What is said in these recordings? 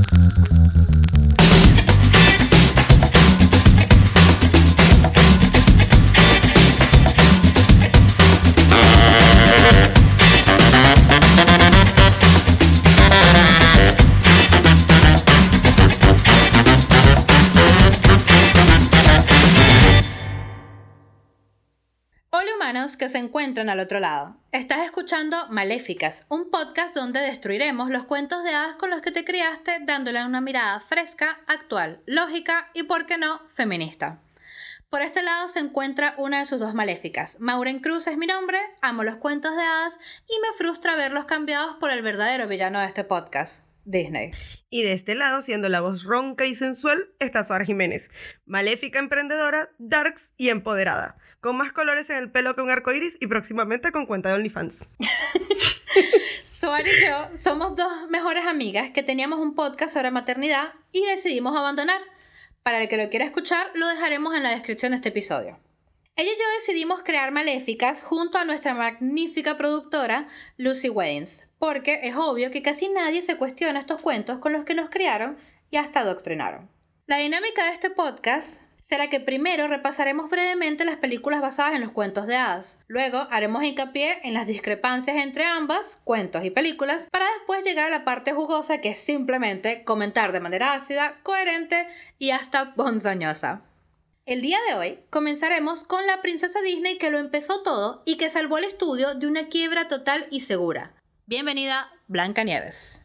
que se encuentran al otro lado. Estás escuchando Maléficas, un podcast donde destruiremos los cuentos de hadas con los que te criaste dándole una mirada fresca, actual, lógica y, por qué no, feminista. Por este lado se encuentra una de sus dos maléficas. Maureen Cruz es mi nombre, amo los cuentos de hadas y me frustra verlos cambiados por el verdadero villano de este podcast, Disney. Y de este lado, siendo la voz ronca y sensual, está Suara Jiménez, maléfica emprendedora, darks y empoderada, con más colores en el pelo que un arco iris y próximamente con cuenta de OnlyFans. Suara y yo somos dos mejores amigas que teníamos un podcast sobre maternidad y decidimos abandonar. Para el que lo quiera escuchar, lo dejaremos en la descripción de este episodio. Ella y yo decidimos crear Maléficas junto a nuestra magnífica productora Lucy Weddings, porque es obvio que casi nadie se cuestiona estos cuentos con los que nos criaron y hasta adoctrinaron. La dinámica de este podcast será que primero repasaremos brevemente las películas basadas en los cuentos de hadas. Luego haremos hincapié en las discrepancias entre ambas, cuentos y películas, para después llegar a la parte jugosa que es simplemente comentar de manera ácida, coherente y hasta ponzoñosa. El día de hoy comenzaremos con la princesa Disney que lo empezó todo y que salvó el estudio de una quiebra total y segura. Bienvenida, Blanca Nieves.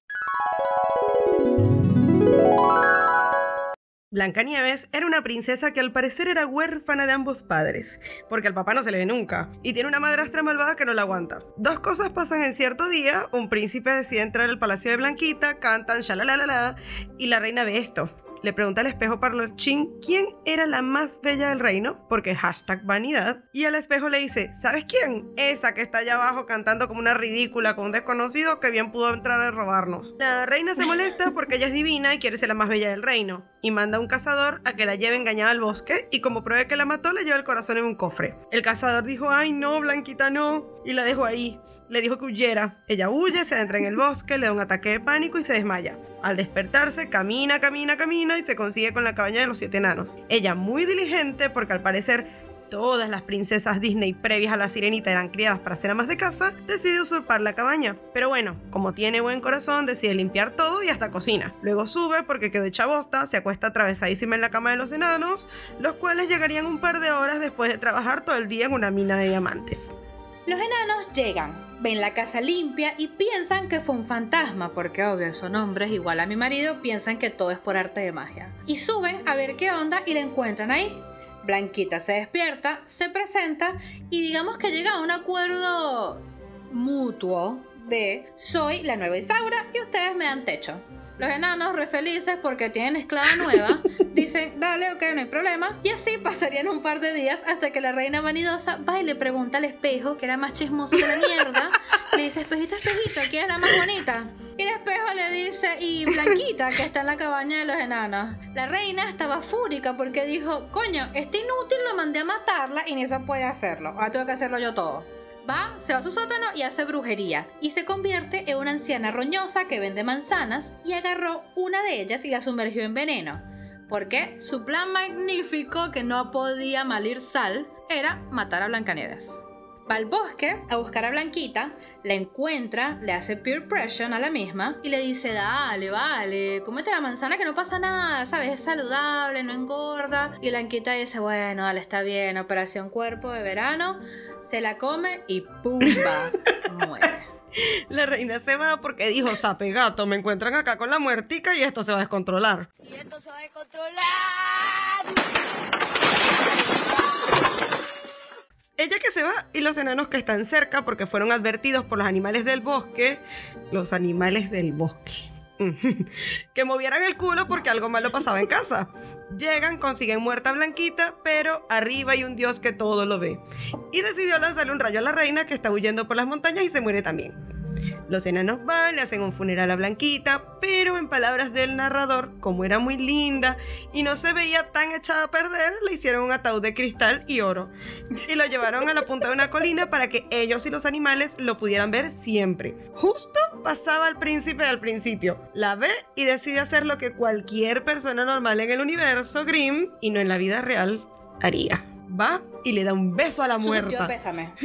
Blanca Nieves era una princesa que al parecer era huérfana de ambos padres, porque al papá no se le ve nunca, y tiene una madrastra malvada que no la aguanta. Dos cosas pasan en cierto día, un príncipe decide entrar al palacio de Blanquita, cantan la, y la reina ve esto. Le pregunta al espejo parlanchín quién era la más bella del reino, porque hashtag vanidad. Y al espejo le dice, ¿sabes quién? Esa que está allá abajo cantando como una ridícula con un desconocido que bien pudo entrar a robarnos. La reina se molesta porque ella es divina y quiere ser la más bella del reino. Y manda a un cazador a que la lleve engañada al bosque y como pruebe que la mató le lleva el corazón en un cofre. El cazador dijo, ay no, Blanquita no, y la dejó ahí le dijo que huyera. Ella huye, se entra en el bosque, le da un ataque de pánico y se desmaya. Al despertarse, camina, camina, camina y se consigue con la cabaña de los siete enanos. Ella muy diligente, porque al parecer todas las princesas Disney previas a la sirenita eran criadas para ser amas de casa, decide usurpar la cabaña. Pero bueno, como tiene buen corazón, decide limpiar todo y hasta cocina. Luego sube porque quedó hecha bosta, se acuesta atravesadísima en la cama de los enanos, los cuales llegarían un par de horas después de trabajar todo el día en una mina de diamantes. Los enanos llegan, ven la casa limpia y piensan que fue un fantasma, porque obvio son hombres igual a mi marido, piensan que todo es por arte de magia. Y suben a ver qué onda y la encuentran ahí. Blanquita se despierta, se presenta y digamos que llega a un acuerdo mutuo de soy la nueva Isaura y ustedes me dan techo. Los enanos, re felices porque tienen esclava nueva, dicen, dale, ok, no hay problema. Y así pasarían un par de días hasta que la reina vanidosa va y le pregunta al espejo, que era más chismoso que la mierda, le dice, espejito, espejito, ¿quién es la más bonita? Y el espejo le dice, y Blanquita, que está en la cabaña de los enanos. La reina estaba fúrica porque dijo, coño, este inútil lo mandé a matarla y ni se puede hacerlo. Ahora tengo que hacerlo yo todo va, se va a su sótano y hace brujería. Y se convierte en una anciana roñosa que vende manzanas y agarró una de ellas y la sumergió en veneno. Porque su plan magnífico, que no podía malir sal, era matar a Blancanieves. Va al bosque a buscar a Blanquita, la encuentra, le hace peer pressure a la misma y le dice, dale, vale, cómete la manzana que no pasa nada, ¿sabes? Es saludable, no engorda. Y Blanquita dice, bueno, dale, está bien, operación cuerpo de verano, se la come y ¡pumba! muere. La reina se va porque dijo, sape gato, me encuentran acá con la muertica y esto se va a descontrolar. Y esto se va a descontrolar. Ella que se va y los enanos que están cerca porque fueron advertidos por los animales del bosque, los animales del bosque, que movieran el culo porque algo malo pasaba en casa. Llegan, consiguen muerta Blanquita, pero arriba hay un dios que todo lo ve. Y decidió lanzarle un rayo a la reina que está huyendo por las montañas y se muere también. Los enanos van, le hacen un funeral a Blanquita, pero en palabras del narrador, como era muy linda y no se veía tan echada a perder, le hicieron un ataúd de cristal y oro. Y lo llevaron a la punta de una colina para que ellos y los animales lo pudieran ver siempre. Justo pasaba al príncipe al principio. La ve y decide hacer lo que cualquier persona normal en el universo Grimm y no en la vida real haría. Va y le da un beso a la muerta. pésame.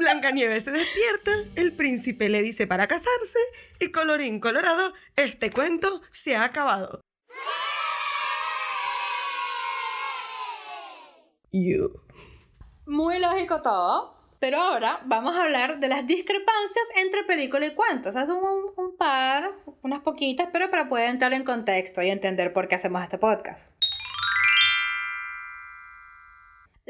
Blancanieves se despierta, el príncipe le dice para casarse y colorín colorado, este cuento se ha acabado. You. Muy lógico todo. Pero ahora vamos a hablar de las discrepancias entre película y cuento. O un par, unas poquitas, pero para poder entrar en contexto y entender por qué hacemos este podcast.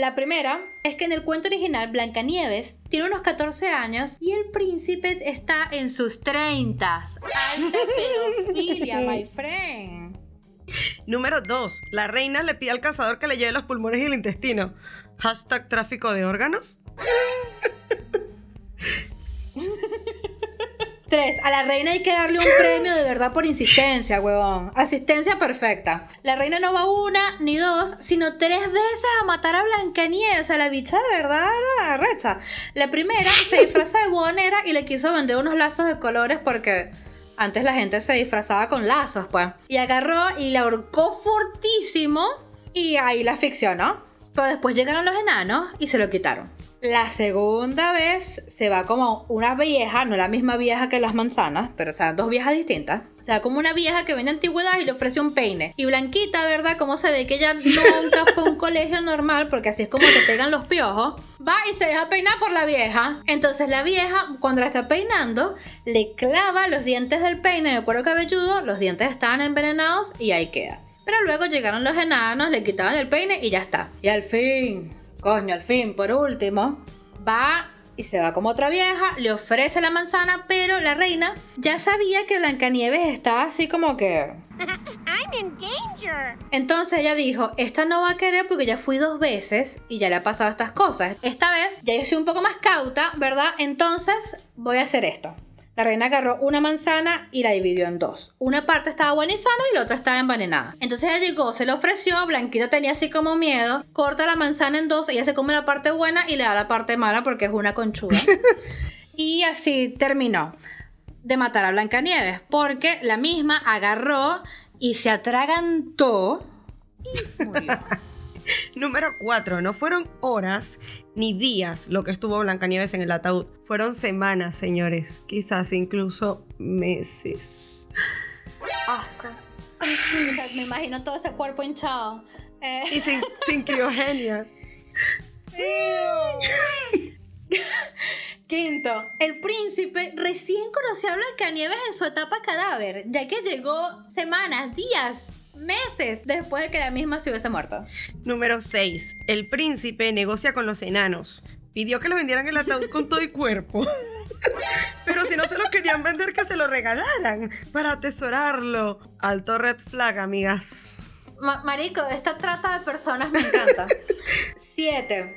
La primera es que en el cuento original Blancanieves tiene unos 14 años y el príncipe está en sus 30. Alta pedofilia, my friend. Número 2. La reina le pide al cazador que le lleve los pulmones y el intestino. Hashtag tráfico de órganos. 3. A la reina hay que darle un premio de verdad por insistencia, huevón. Asistencia perfecta. La reina no va una ni dos, sino tres veces a matar a Blancanieves. O sea, la bicha de verdad era recha. La primera se disfraza de buhonera y le quiso vender unos lazos de colores porque antes la gente se disfrazaba con lazos, pues. Y agarró y la ahorcó fortísimo y ahí la ficcionó. Pero después llegaron los enanos y se lo quitaron. La segunda vez se va como una vieja, no la misma vieja que las manzanas, pero o sea, dos viejas distintas. O sea, como una vieja que vende antigüedad y le ofrece un peine. Y Blanquita, ¿verdad? Como se ve que ella nunca fue a un colegio normal, porque así es como te pegan los piojos, va y se deja peinar por la vieja. Entonces la vieja, cuando la está peinando, le clava los dientes del peine en el cuero cabelludo, los dientes estaban envenenados y ahí queda. Pero luego llegaron los enanos, le quitaban el peine y ya está. Y al fin, coño, al fin, por último, va y se va como otra vieja, le ofrece la manzana, pero la reina ya sabía que Blancanieves estaba así como que... I'm in danger. Entonces ella dijo, esta no va a querer porque ya fui dos veces y ya le ha pasado estas cosas. Esta vez ya yo soy un poco más cauta, ¿verdad? Entonces voy a hacer esto. La reina agarró una manzana y la dividió en dos. Una parte estaba buena y sana y la otra estaba envenenada. Entonces ella llegó, se lo ofreció, Blanquita tenía así como miedo, corta la manzana en dos, ella se come la parte buena y le da la parte mala porque es una conchuda. y así terminó de matar a Blancanieves, porque la misma agarró y se atragantó y murió. Número 4. No fueron horas ni días lo que estuvo Blancanieves en el ataúd. Fueron semanas, señores. Quizás incluso meses. Asco. O sea, me imagino todo ese cuerpo hinchado. Eh, Y sin, sin criogenia. Quinto, el príncipe recién conoció a Blancanieves en su etapa cadáver, ya que llegó semanas, días, meses después de que la misma se hubiese muerto. Número 6. El príncipe negocia con los enanos. Pidió que le vendieran el ataúd con todo y cuerpo. Pero si no se lo querían vender, que se lo regalaran para atesorarlo. Alto red flag, amigas. Ma- marico, esta trata de personas me encanta. Siete.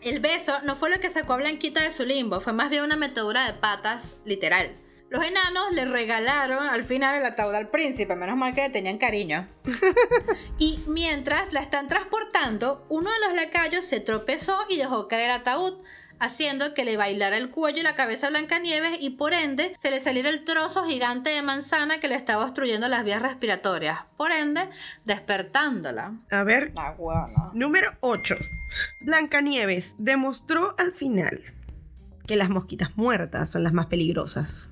El beso no fue lo que sacó a Blanquita de su limbo, fue más bien una metedura de patas, literal. Los enanos le regalaron al final el ataúd al príncipe, menos mal que le tenían cariño. Y mientras la están transportando, uno de los lacayos se tropezó y dejó caer el ataúd, haciendo que le bailara el cuello y la cabeza a Blancanieves y por ende se le saliera el trozo gigante de manzana que le estaba obstruyendo las vías respiratorias, por ende despertándola. A ver, La huevona. Número 8. Blancanieves demostró al final que las mosquitas muertas son las más peligrosas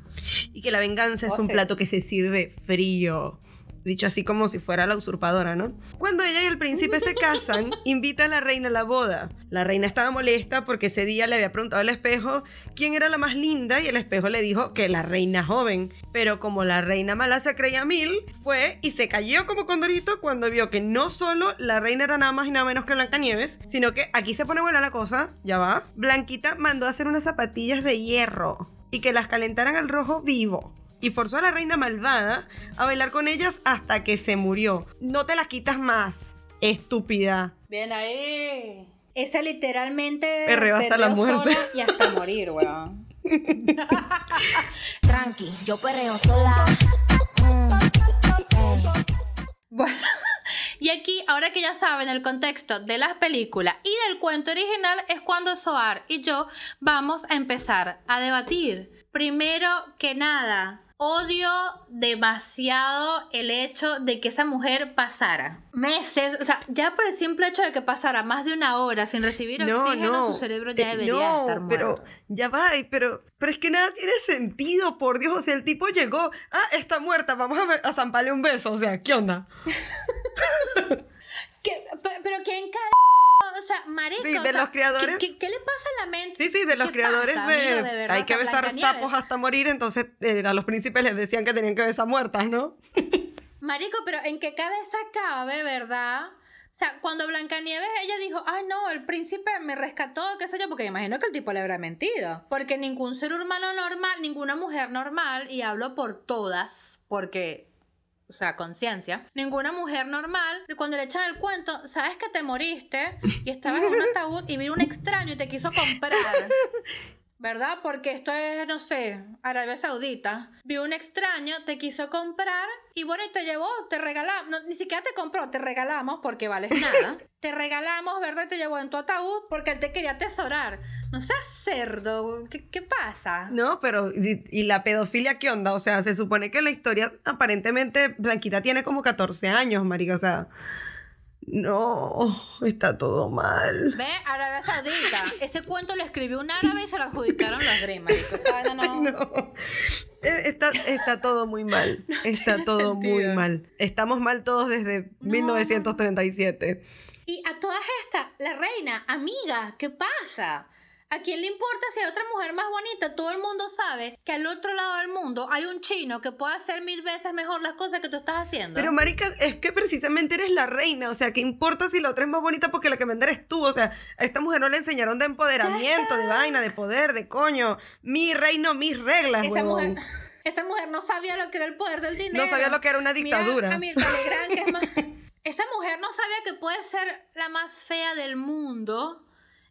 y que la venganza es un sí. plato que se sirve frío. Dicho así como si fuera la usurpadora, ¿no? Cuando ella y el príncipe se casan, invita a la reina a la boda. La reina estaba molesta porque ese día le había preguntado al espejo quién era la más linda y el espejo le dijo que la reina joven. Pero como la reina mala se creía mil, fue y se cayó como condorito cuando vio que no solo la reina era nada más y nada menos que Blancanieves, sino que aquí se pone buena la cosa, ya va. Blanquita mandó a hacer unas zapatillas de hierro y que las calentaran al rojo vivo. Y forzó a la reina malvada a bailar con ellas hasta que se murió. No te las quitas más, estúpida. Bien ahí. Esa literalmente. Perreo hasta la muerte. sola Y hasta morir, weón. Tranqui, yo perreo sola. Y aquí, ahora que ya saben el contexto de las películas y del cuento original, es cuando Soar y yo vamos a empezar a debatir. Primero que nada, odio demasiado el hecho de que esa mujer pasara meses, o sea, ya por el simple hecho de que pasara más de una hora sin recibir oxígeno, su cerebro ya eh, debería no, estar muerto. pero ya va, pero, pero es que nada tiene sentido, por Dios, o sea, el tipo llegó, ah, está muerta, vamos a, a zamparle un beso, o sea, ¿qué onda? ¿Qué? Pero, ¿quién ca... O sea, marico, Sí, o de sea, los creadores. ¿qué, qué, qué le pasa a la mente? Sí, sí, de los ¿Qué creadores pasa, de, amigo? De verdad, hay que besar sapos hasta morir, entonces eh, a los príncipes les decían que tenían que besar muertas, ¿no? Marico, pero ¿en qué cabeza cabe, verdad? O sea, cuando Blancanieves ella dijo, ay no, el príncipe me rescató, qué sé yo, porque imagino que el tipo le habrá mentido. Porque ningún ser humano normal, ninguna mujer normal, y hablo por todas, porque, o sea, conciencia, ninguna mujer normal, cuando le echan el cuento, sabes que te moriste y estabas en un ataúd y vino un extraño y te quiso comprar. ¿Verdad? Porque esto es, no sé, Arabia Saudita. Vio un extraño, te quiso comprar y bueno, y te llevó, te regalamos, no, ni siquiera te compró, te regalamos porque vales nada. te regalamos, ¿verdad? Y te llevó en tu ataúd porque él te quería atesorar. No seas cerdo, ¿qué, qué pasa? No, pero ¿y, y la pedofilia qué onda? O sea, se supone que la historia, aparentemente, Blanquita tiene como 14 años, marica, o sea, no, está todo mal. Ve, Arabia Saudita. Ese cuento lo escribió un árabe y se lo adjudicaron los Grimm, marico. Esa vaina no- No. Eh, Está, está todo muy mal. Está todo muy mal. Estamos mal todos desde 1937. Y a todas estas, la reina, amiga, ¿qué pasa? ¿A quién le importa si hay otra mujer más bonita? Todo el mundo sabe que al otro lado del mundo hay un chino que puede hacer mil veces mejor las cosas que tú estás haciendo. Pero, marica, es que precisamente eres la reina. O sea, ¿qué importa si la otra es más bonita porque la que vende eres tú? O sea, a esta mujer no le enseñaron de empoderamiento, de vaina, de poder, de coño. Mi reino, mis reglas, esa huevón. mujer, esa mujer no sabía lo que era el poder del dinero. No sabía lo que era una Mira dictadura. a Mirta Legrand, que es más... Esa mujer no sabía que puede ser la más fea del mundo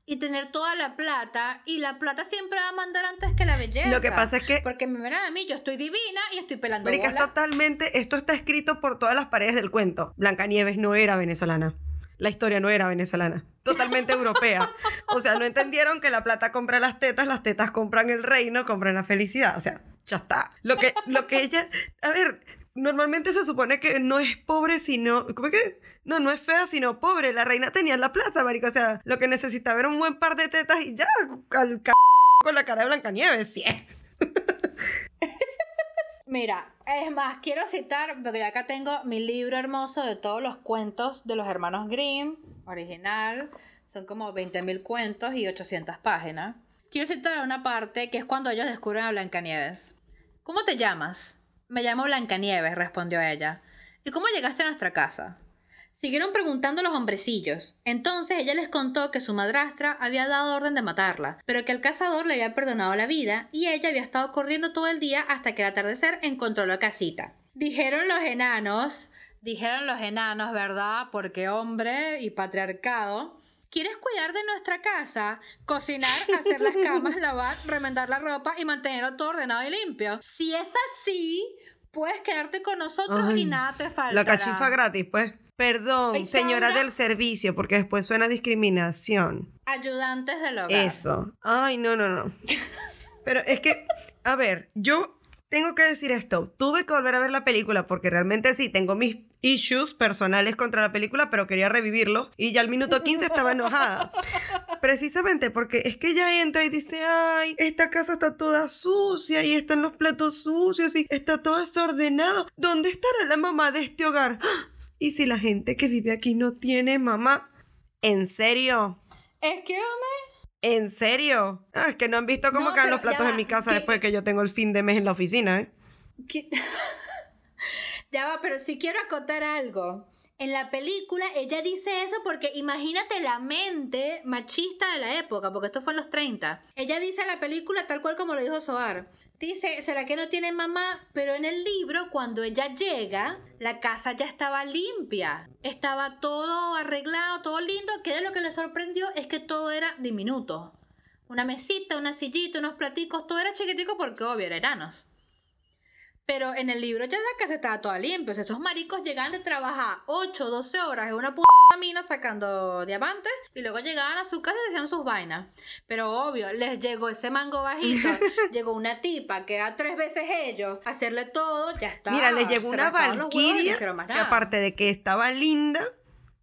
y tener toda la plata y la plata siempre va a mandar antes que la belleza. Lo que pasa es que- Porque me verán a mí, yo estoy divina y estoy pelando Marica, es bola. totalmente, esto está escrito por todas las paredes del cuento. Blancanieves no era venezolana. La historia no era venezolana. Totalmente europea. O sea, no entendieron que la plata compra las tetas, las tetas compran el reino, compran la felicidad. O sea, ya está. Lo que, lo que ella. A ver, normalmente se supone que no es pobre, sino. ¿Cómo que? No, no es fea, sino pobre. La reina tenía la plata, marica. O sea, lo que necesitaba era un buen par de tetas y ya, al c con la cara de Blancanieves. Sí. Mira, es más, quiero citar, porque acá tengo mi libro hermoso de todos los cuentos de los hermanos Grimm, original. Son como 20.000 cuentos y 800 páginas. Quiero citar una parte que es cuando ellos descubren a Blancanieves. ¿Cómo te llamas? Me llamo Blancanieves, respondió ella. ¿Y cómo llegaste a nuestra casa? Siguieron preguntando los hombrecillos. Entonces ella les contó que su madrastra había dado orden de matarla, pero que el cazador le había perdonado la vida y ella había estado corriendo todo el día hasta que al atardecer encontró la casita. Dijeron los enanos, dijeron los enanos, ¿verdad? Porque hombre y patriarcado. ¿Quieres cuidar de nuestra casa? Cocinar, hacer las camas, lavar, remendar la ropa y mantenerlo todo ordenado y limpio. Si es así, puedes quedarte con nosotros Ay, y nada te falta. La cachifa gratis, pues. Perdón, señora del servicio, porque después suena discriminación. Ayudantes del hogar. Eso. Ay, no, no, no. Pero es que, a ver, yo tengo que decir esto. Tuve que volver a ver la película porque realmente sí, tengo mis issues personales contra la película, pero quería revivirlo y ya al minuto 15 estaba enojada. Precisamente porque es que ella entra y dice, ay, esta casa está toda sucia y están los platos sucios y está todo desordenado. ¿Dónde estará la mamá de este hogar? ¿Y si la gente que vive aquí no tiene mamá? ¿En serio? Es que, hombre, ¿En serio? Ah, es que no han visto cómo No, caen los platos en mi casa después de que yo tengo el fin de mes en la oficina, ¿eh? ya va, pero si quiero acotar algo. En la película ella dice eso porque imagínate la mente machista de la época, porque esto fue en los 30. Ella dice en la película tal cual como lo dijo Soar. Dice, ¿será que no tiene mamá? Pero en el libro, cuando ella llega, la casa ya estaba limpia. Estaba todo arreglado, todo lindo. Que lo que le sorprendió es que todo era diminuto. Una mesita, una sillita, unos platicos, todo era chiquitico porque obvio, era enanos. Pero en el libro ya la casa estaba toda limpia. O sea, esos maricos llegaban de trabajar 8, 12 horas en una puta mina sacando diamantes y luego llegaban a su casa y hacían sus vainas. Pero obvio, les llegó ese mango bajito. llegó una tipa que a tres veces ellos, hacerle todo, ya está. Mira, le llegó Se una valquiria que aparte de que estaba linda,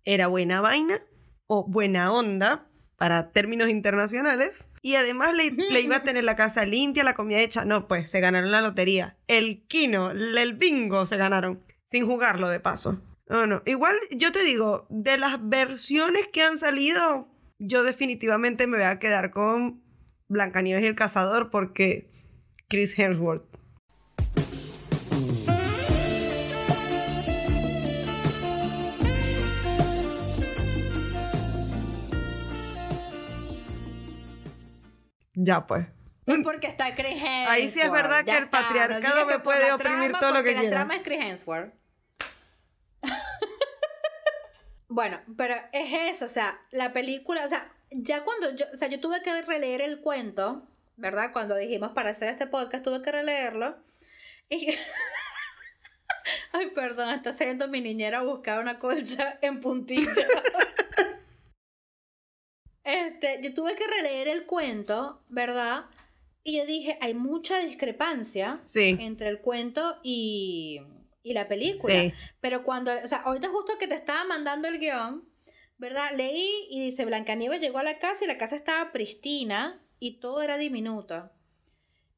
era buena vaina o buena onda para términos internacionales. Y además le, le iba a tener la casa limpia, la comida hecha. No, pues se ganaron la lotería. El kino, el bingo se ganaron. Sin jugarlo de paso. No, no. Igual yo te digo, de las versiones que han salido, yo definitivamente me voy a quedar con Blancanieves y el cazador porque Chris Hemsworth. Ya pues. Porque está Chris Hemsworth. Ahí sí es verdad que el está, patriarcado me puede oprimir todo lo que quiera. La trama es Chris Hemsworth. bueno, pero es eso, o sea, la película, o sea, ya cuando yo, o sea, yo tuve que releer el cuento, ¿verdad? Cuando dijimos para hacer este podcast, tuve que releerlo. Y... Ay, perdón, está saliendo mi niñera a buscar una colcha en puntilla. Este, yo tuve que releer el cuento, ¿verdad? Y yo dije, hay mucha discrepancia Sí. entre el cuento y, y la película. Sí. Pero cuando, o sea, ahorita justo que te estaba mandando el guion, ¿verdad? Leí y dice, Blancanieves llegó a la casa y la casa estaba pristina y todo era diminuto.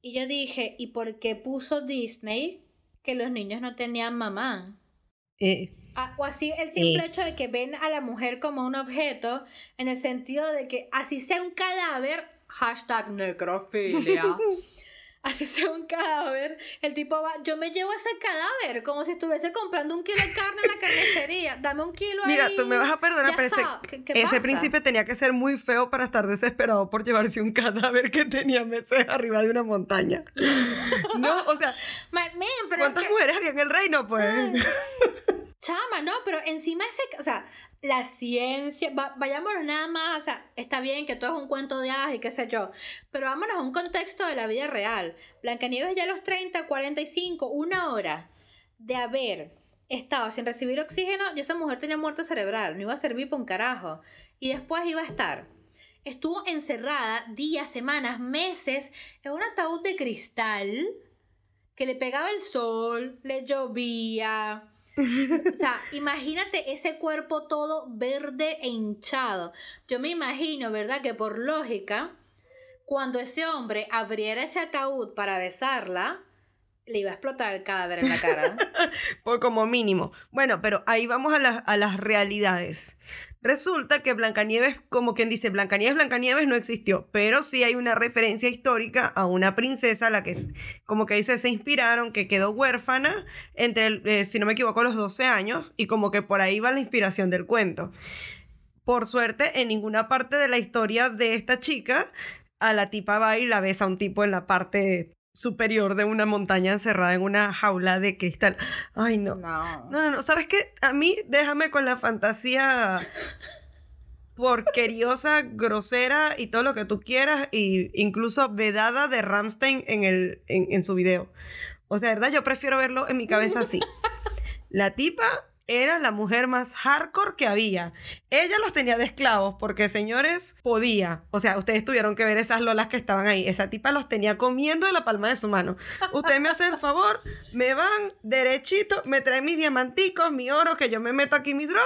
Y yo dije, ¿y por qué puso Disney que los niños no tenían mamá? Eh, O así el simple Sí. hecho de que ven a la mujer como un objeto, en el sentido de que así sea un cadáver, hashtag necrofilia, así sea un cadáver, el tipo va, yo me llevo ese cadáver como si estuviese comprando un kilo de carne en la carnicería, dame un kilo Mira, ahí. tú me vas a perdonar, pero ese, está. ¿Qué- qué ese príncipe tenía que ser muy feo para estar desesperado por llevarse un cadáver que tenía meses arriba de una montaña. No, o sea, Ma- men, pero ¿cuántas que- mujeres había en el reino? Pues. Chama, no, pero encima ese, o sea, la ciencia, va- vayámonos nada más, o sea, está bien que todo es un cuento de hadas y qué sé yo, pero vámonos a un contexto de la vida real. Blancanieves ya a los 30, 45, una hora de haber estado sin recibir oxígeno, y esa mujer tenía muerte cerebral, no iba a servir para un carajo. Y después iba a estar. Estuvo encerrada días, semanas, meses en un ataúd de cristal que le pegaba el sol, le llovía. O sea, imagínate ese cuerpo todo verde e hinchado. Yo me imagino, ¿verdad? Que por lógica, cuando ese hombre abriera ese ataúd para besarla, le iba a explotar el cadáver en la cara. Por como mínimo. Bueno, pero ahí vamos a, las- a las realidades. Resulta que Blancanieves, como quien dice, Blancanieves, Blancanieves no existió, pero sí hay una referencia histórica a una princesa a la que, como que dice, se inspiraron, que quedó huérfana entre, el- eh, si no me equivoco, los 12 años, y como que por ahí va la inspiración del cuento. Por suerte, en ninguna parte de la historia de esta chica, a la tipa va y la besa a un tipo en la parte superior de una montaña encerrada en una jaula de cristal. Ay, no. No. No, no, no. ¿Sabes qué? A mí déjame con la fantasía porqueriosa, grosera y todo lo que tú quieras, y incluso vedada de Ramstein en, el, en, en su video. O sea, verdad, yo prefiero verlo en mi cabeza así. La tipa era la mujer más hardcore que había. Ella los tenía de esclavos porque, señores, podía. O sea, ustedes tuvieron que ver esas lolas que estaban ahí. Esa tipa los tenía comiendo de la palma de su mano. Ustedes me hacen el favor, me van derechito, me traen mis diamanticos, mi oro, que yo me meto aquí mi droga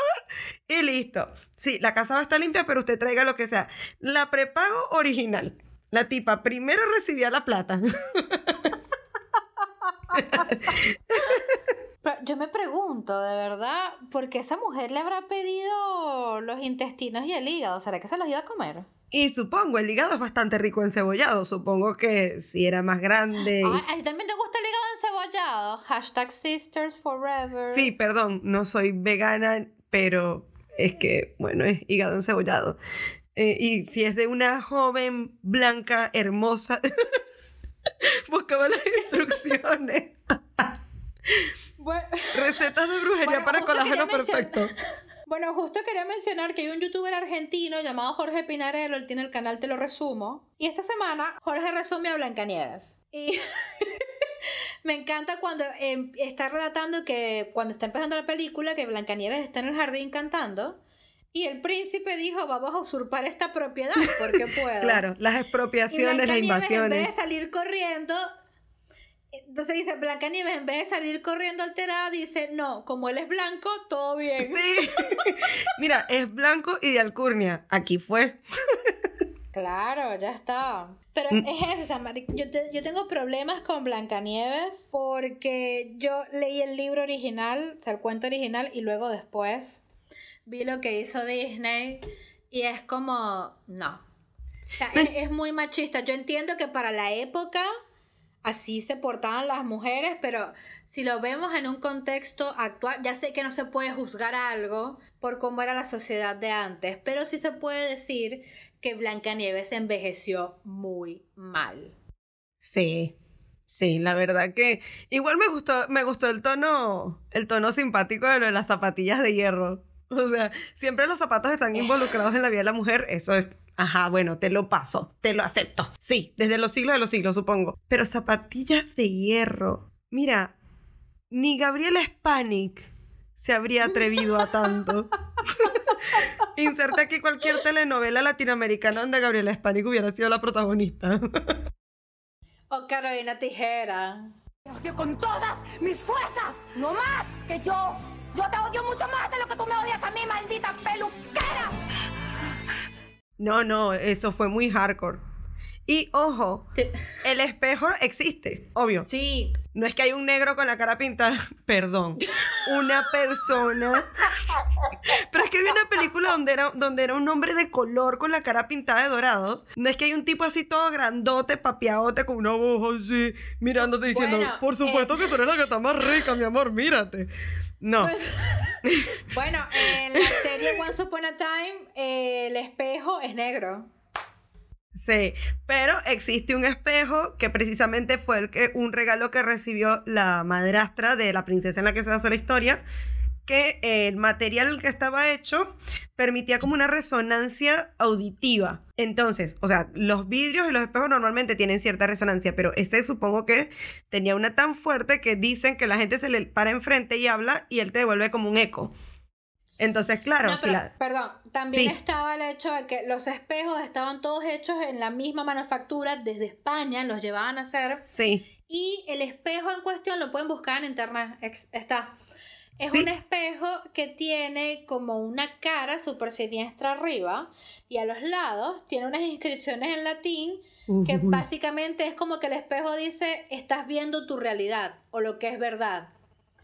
y listo. Sí, la casa va a estar limpia, pero usted traiga lo que sea. La prepago original. La tipa primero recibía la plata. Pero yo me pregunto, de verdad, ¿por qué esa mujer le habrá pedido los intestinos y el hígado? ¿Será que se los iba a comer? Y supongo, el hígado es bastante rico encebollado. Supongo que si era más grande. Ay, ¿a ti también te gusta el hígado encebollado? Hashtag sisters forever. Sí, perdón, no soy vegana pero es que, bueno, es hígado encebollado. Eh, y si es de una joven blanca, hermosa, buscaba las instrucciones. Bueno, Recetas de brujería Bueno, para colágeno perfecto. bueno, justo quería mencionar que hay un youtuber argentino llamado Jorge Pinarello, él tiene el canal Te lo resumo. Y esta semana Jorge resume a Blancanieves. Y me encanta cuando em, está relatando que cuando está empezando la película, que Blancanieves está en el jardín cantando. Y el príncipe dijo, vamos a usurpar esta propiedad porque puedo. Claro, las Y expropiaciones, las Blancanieves, En invasiones. vez de salir corriendo, entonces dice Blancanieves, en vez de salir corriendo alterada, dice, no, como él es blanco, todo bien. Sí. Mira, es blanco y de alcurnia. Aquí fue. Claro, ya está. Pero Mm. es mari- yo, te- yo tengo problemas con Blancanieves porque yo leí el libro original, o sea, el cuento original, y luego después vi lo que hizo Disney y es como, no. O sea, es, es muy machista. Yo entiendo que para la época así se portaban las mujeres, pero si lo vemos en un contexto actual, ya sé que no se puede juzgar algo por cómo era la sociedad de antes, pero sí se puede decir que Blancanieves envejeció muy mal. Sí. Sí, la verdad que igual me gustó, me gustó el tono, el tono simpático de lo de las zapatillas de hierro. O sea, siempre los zapatos están involucrados en la vida de la mujer, eso es, ajá, bueno, te lo paso, te lo acepto. Sí, desde los siglos de los siglos, supongo. Pero zapatillas de hierro. Mira, ni Gabriela Spanik se habría atrevido a tanto. Inserta aquí cualquier telenovela latinoamericana donde Gabriela Spanik hubiera sido la protagonista. O Carolina Tijera. odio con todas mis fuerzas. No más que yo. Yo te odio mucho más de lo que tú me odias a mí, maldita peluquera. No, no, eso fue muy hardcore. Y ojo, Sí. el espejo existe, obvio. Sí, No es que hay un negro con la cara pintada, perdón, una persona. Pero es que vi una película donde era, donde era un hombre de color con la cara pintada de dorado. No es que hay un tipo así todo grandote, papiadote, con una voz así, mirándote diciendo, Bueno, por supuesto eh. que tú eres la que está más rica, mi amor, mírate. No. bueno, en la serie Once Upon a Time, eh, el espejo es negro. Sí, pero existe un espejo que precisamente fue el que, un regalo que recibió la madrastra de la princesa en la que se basó la historia, que el material en que estaba hecho permitía como una resonancia auditiva. Entonces, o sea, los vidrios y los espejos normalmente tienen cierta resonancia, pero este supongo que tenía una tan fuerte que dicen que la gente se le para enfrente y habla y él te devuelve como un eco. Entonces, claro, No, si la... Perdón, también Sí. estaba el hecho de que los espejos estaban todos hechos en la misma manufactura desde España, los llevaban a hacer. Sí. Y el espejo en cuestión lo pueden buscar en internet. Está. Es Sí. un espejo que tiene como una cara súper siniestra arriba y a los lados tiene unas inscripciones en latín que básicamente es como que el espejo dice estás viendo tu realidad o lo que es verdad.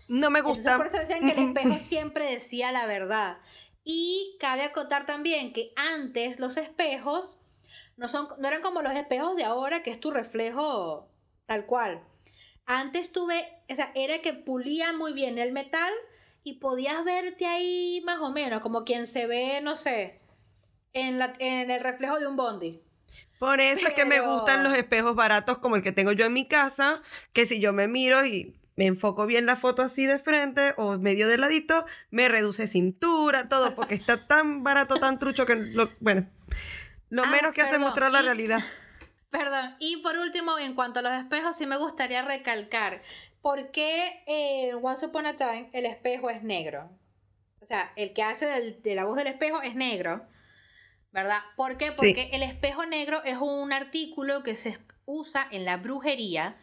No me Entonces gusta. por eso decían que el espejo siempre decía la verdad. Y cabe acotar también que antes los espejos no, son, no eran como los espejos de ahora, que es tu reflejo tal cual. Antes tuve, o sea, era que pulía muy bien el metal y podías verte ahí más o menos, como quien se ve, no sé, en, la, en el reflejo de un bondi. Por eso es que me gustan los espejos baratos como el que tengo yo en mi casa, que si yo me miro y me enfoco bien la foto así de frente o medio de ladito, me reduce cintura, todo, porque está tan barato, tan trucho que, lo- bueno, lo Ah, menos que hace mostrar la y- realidad. Perdón, y por último, en cuanto a los espejos, sí me gustaría recalcar por qué en Once Upon a Time el espejo es negro. O sea, el que hace del- de la voz del espejo es negro, ¿verdad? ¿Por qué? Sí. Porque el espejo negro es un artículo que se usa en la brujería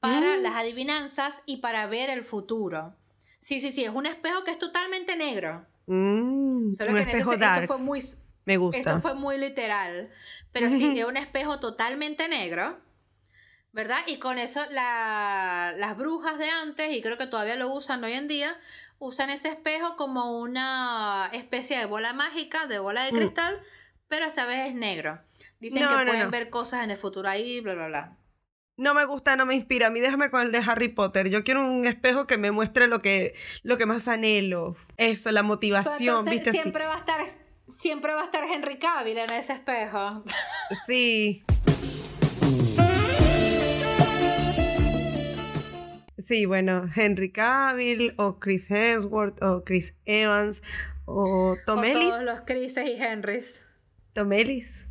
para Mm. las adivinanzas y para ver el futuro. Sí, sí, sí, es un espejo que es totalmente negro. Mm, Solo un que en esto darks. fue muy Me gusta. esto fue muy literal, pero sí, es un espejo totalmente negro, ¿verdad? Y con eso la- las brujas de antes, y creo que todavía lo usan hoy en día, usan ese espejo como una especie de bola mágica, de bola de Mm. cristal, pero esta vez es negro. Dicen No, que no, pueden no. ver cosas en el futuro ahí, bla, bla, bla. no me gusta, no me inspira. A mí déjame con el de Harry Potter. Yo quiero un espejo que me muestre lo que, lo que más anhelo. Eso, la motivación, ¿viste? Siempre va a estar, siempre va a estar Henry Cavill en ese espejo. Sí. Sí, bueno, Henry Cavill o Chris Hemsworth o Chris Evans o Tom Ellis. Todos los Chrises y Henrys. Tom Ellis.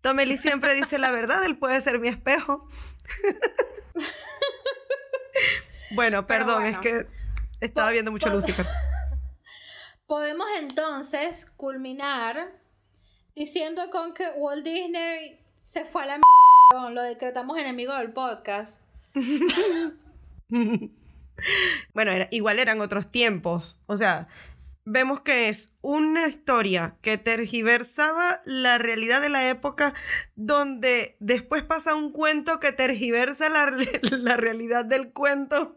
Tom Ellis siempre dice la verdad, él puede ser mi espejo. bueno, perdón, es que estaba viendo mucho Lucifer. Podemos entonces culminar diciendo con que Walt Disney se fue a la m lo decretamos enemigo del podcast. bueno, igual eran otros tiempos. O sea, vemos que es una historia que tergiversaba la realidad de la época, donde después pasa un cuento que tergiversa la realidad del cuento.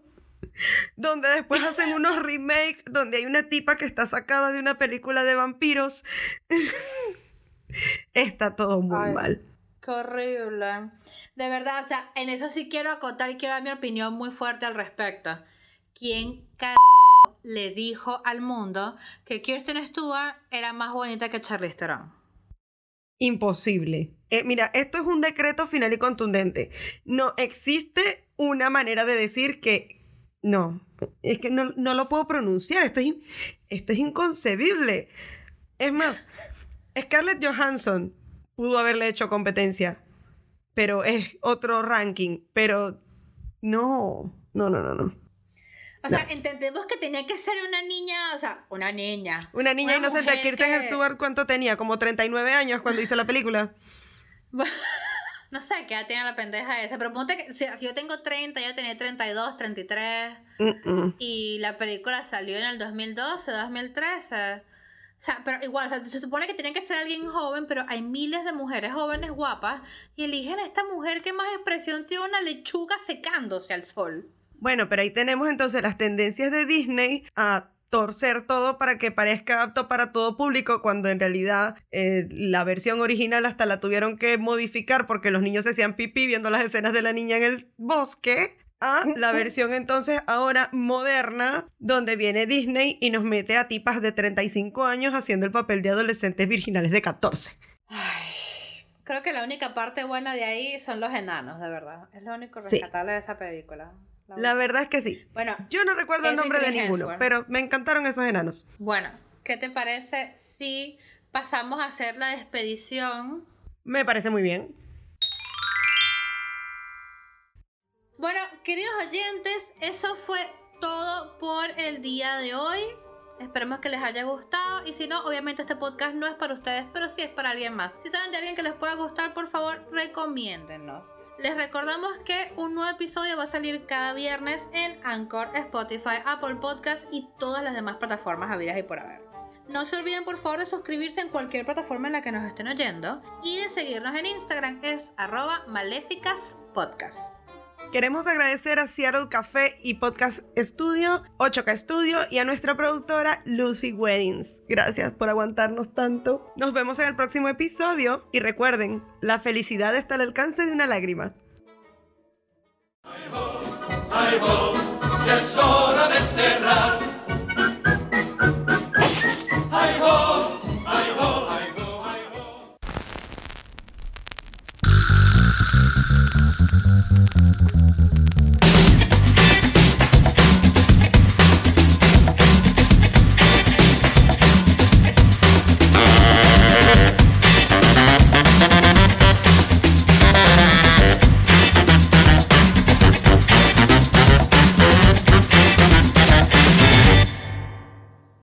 Donde después hacen unos remakes donde hay una tipa que está sacada de una película de vampiros. está todo muy mal. Qué horrible. De verdad, o sea, en eso sí quiero acotar y quiero dar mi opinión muy fuerte al respecto. ¿Quién le dijo al mundo que Kirsten Stewart era más bonita que Charlize Theron? Imposible. Eh, mira, esto es un decreto final y contundente. No existe una manera de decir que no, es que no, lo puedo pronunciar. Esto es, esto es inconcebible. Es más, Scarlett Johansson pudo haberle hecho competencia, pero es otro ranking, pero no, no, no, no, no. O sea, entendemos que tenía que ser una niña, o sea, una niña. Una niña inocente. Kirsten Stewart, ¿cuánto tenía? Como 39 años cuando hizo la película. no sé qué edad tiene la pendeja esa, pero ponte que si, yo tengo 30, ella tenía 32, 33. Y la película salió en el 2012, 2013. O sea, pero igual, o sea, se supone que tiene que ser alguien joven, pero hay miles de mujeres jóvenes guapas y eligen a esta mujer que más expresión tiene una lechuga secándose al sol. Bueno, pero ahí tenemos entonces las tendencias de Disney a torcer todo para que parezca apto para todo público, cuando en realidad eh, la versión original hasta la tuvieron que modificar porque los niños se hacían pipí viendo las escenas de la niña en el bosque a la versión entonces ahora moderna, donde viene Disney y nos mete a tipas de 35 años haciendo el papel de adolescentes virginales de 14. creo que la única parte buena de ahí son los enanos, de verdad. Es lo único rescatable de esa película. La, verdad es que sí. Bueno, yo no recuerdo el nombre de ninguno, pero me encantaron esos enanos. Bueno, ¿qué te parece si pasamos a hacer la despedición? Me parece muy bien. Bueno, queridos oyentes, eso fue todo por el día de hoy. Esperemos que les haya gustado y si no, obviamente este podcast no es para ustedes, pero sí es para alguien más. Si saben de alguien que les pueda gustar, por favor, recomiéndennos. Les recordamos que un nuevo episodio va a salir cada viernes en Anchor, Spotify, Apple Podcast y todas las demás plataformas habidas y por haber. No se olviden por favor de suscribirse en cualquier plataforma en la que nos estén oyendo y de seguirnos en Instagram es arroba maléficaspodcast. Queremos agradecer a Seattle Café y Podcast Studio, 8K Studio y a nuestra productora Lucy Weddings. Gracias por aguantarnos tanto. Nos vemos en el próximo episodio y recuerden, la felicidad está al alcance de una lágrima.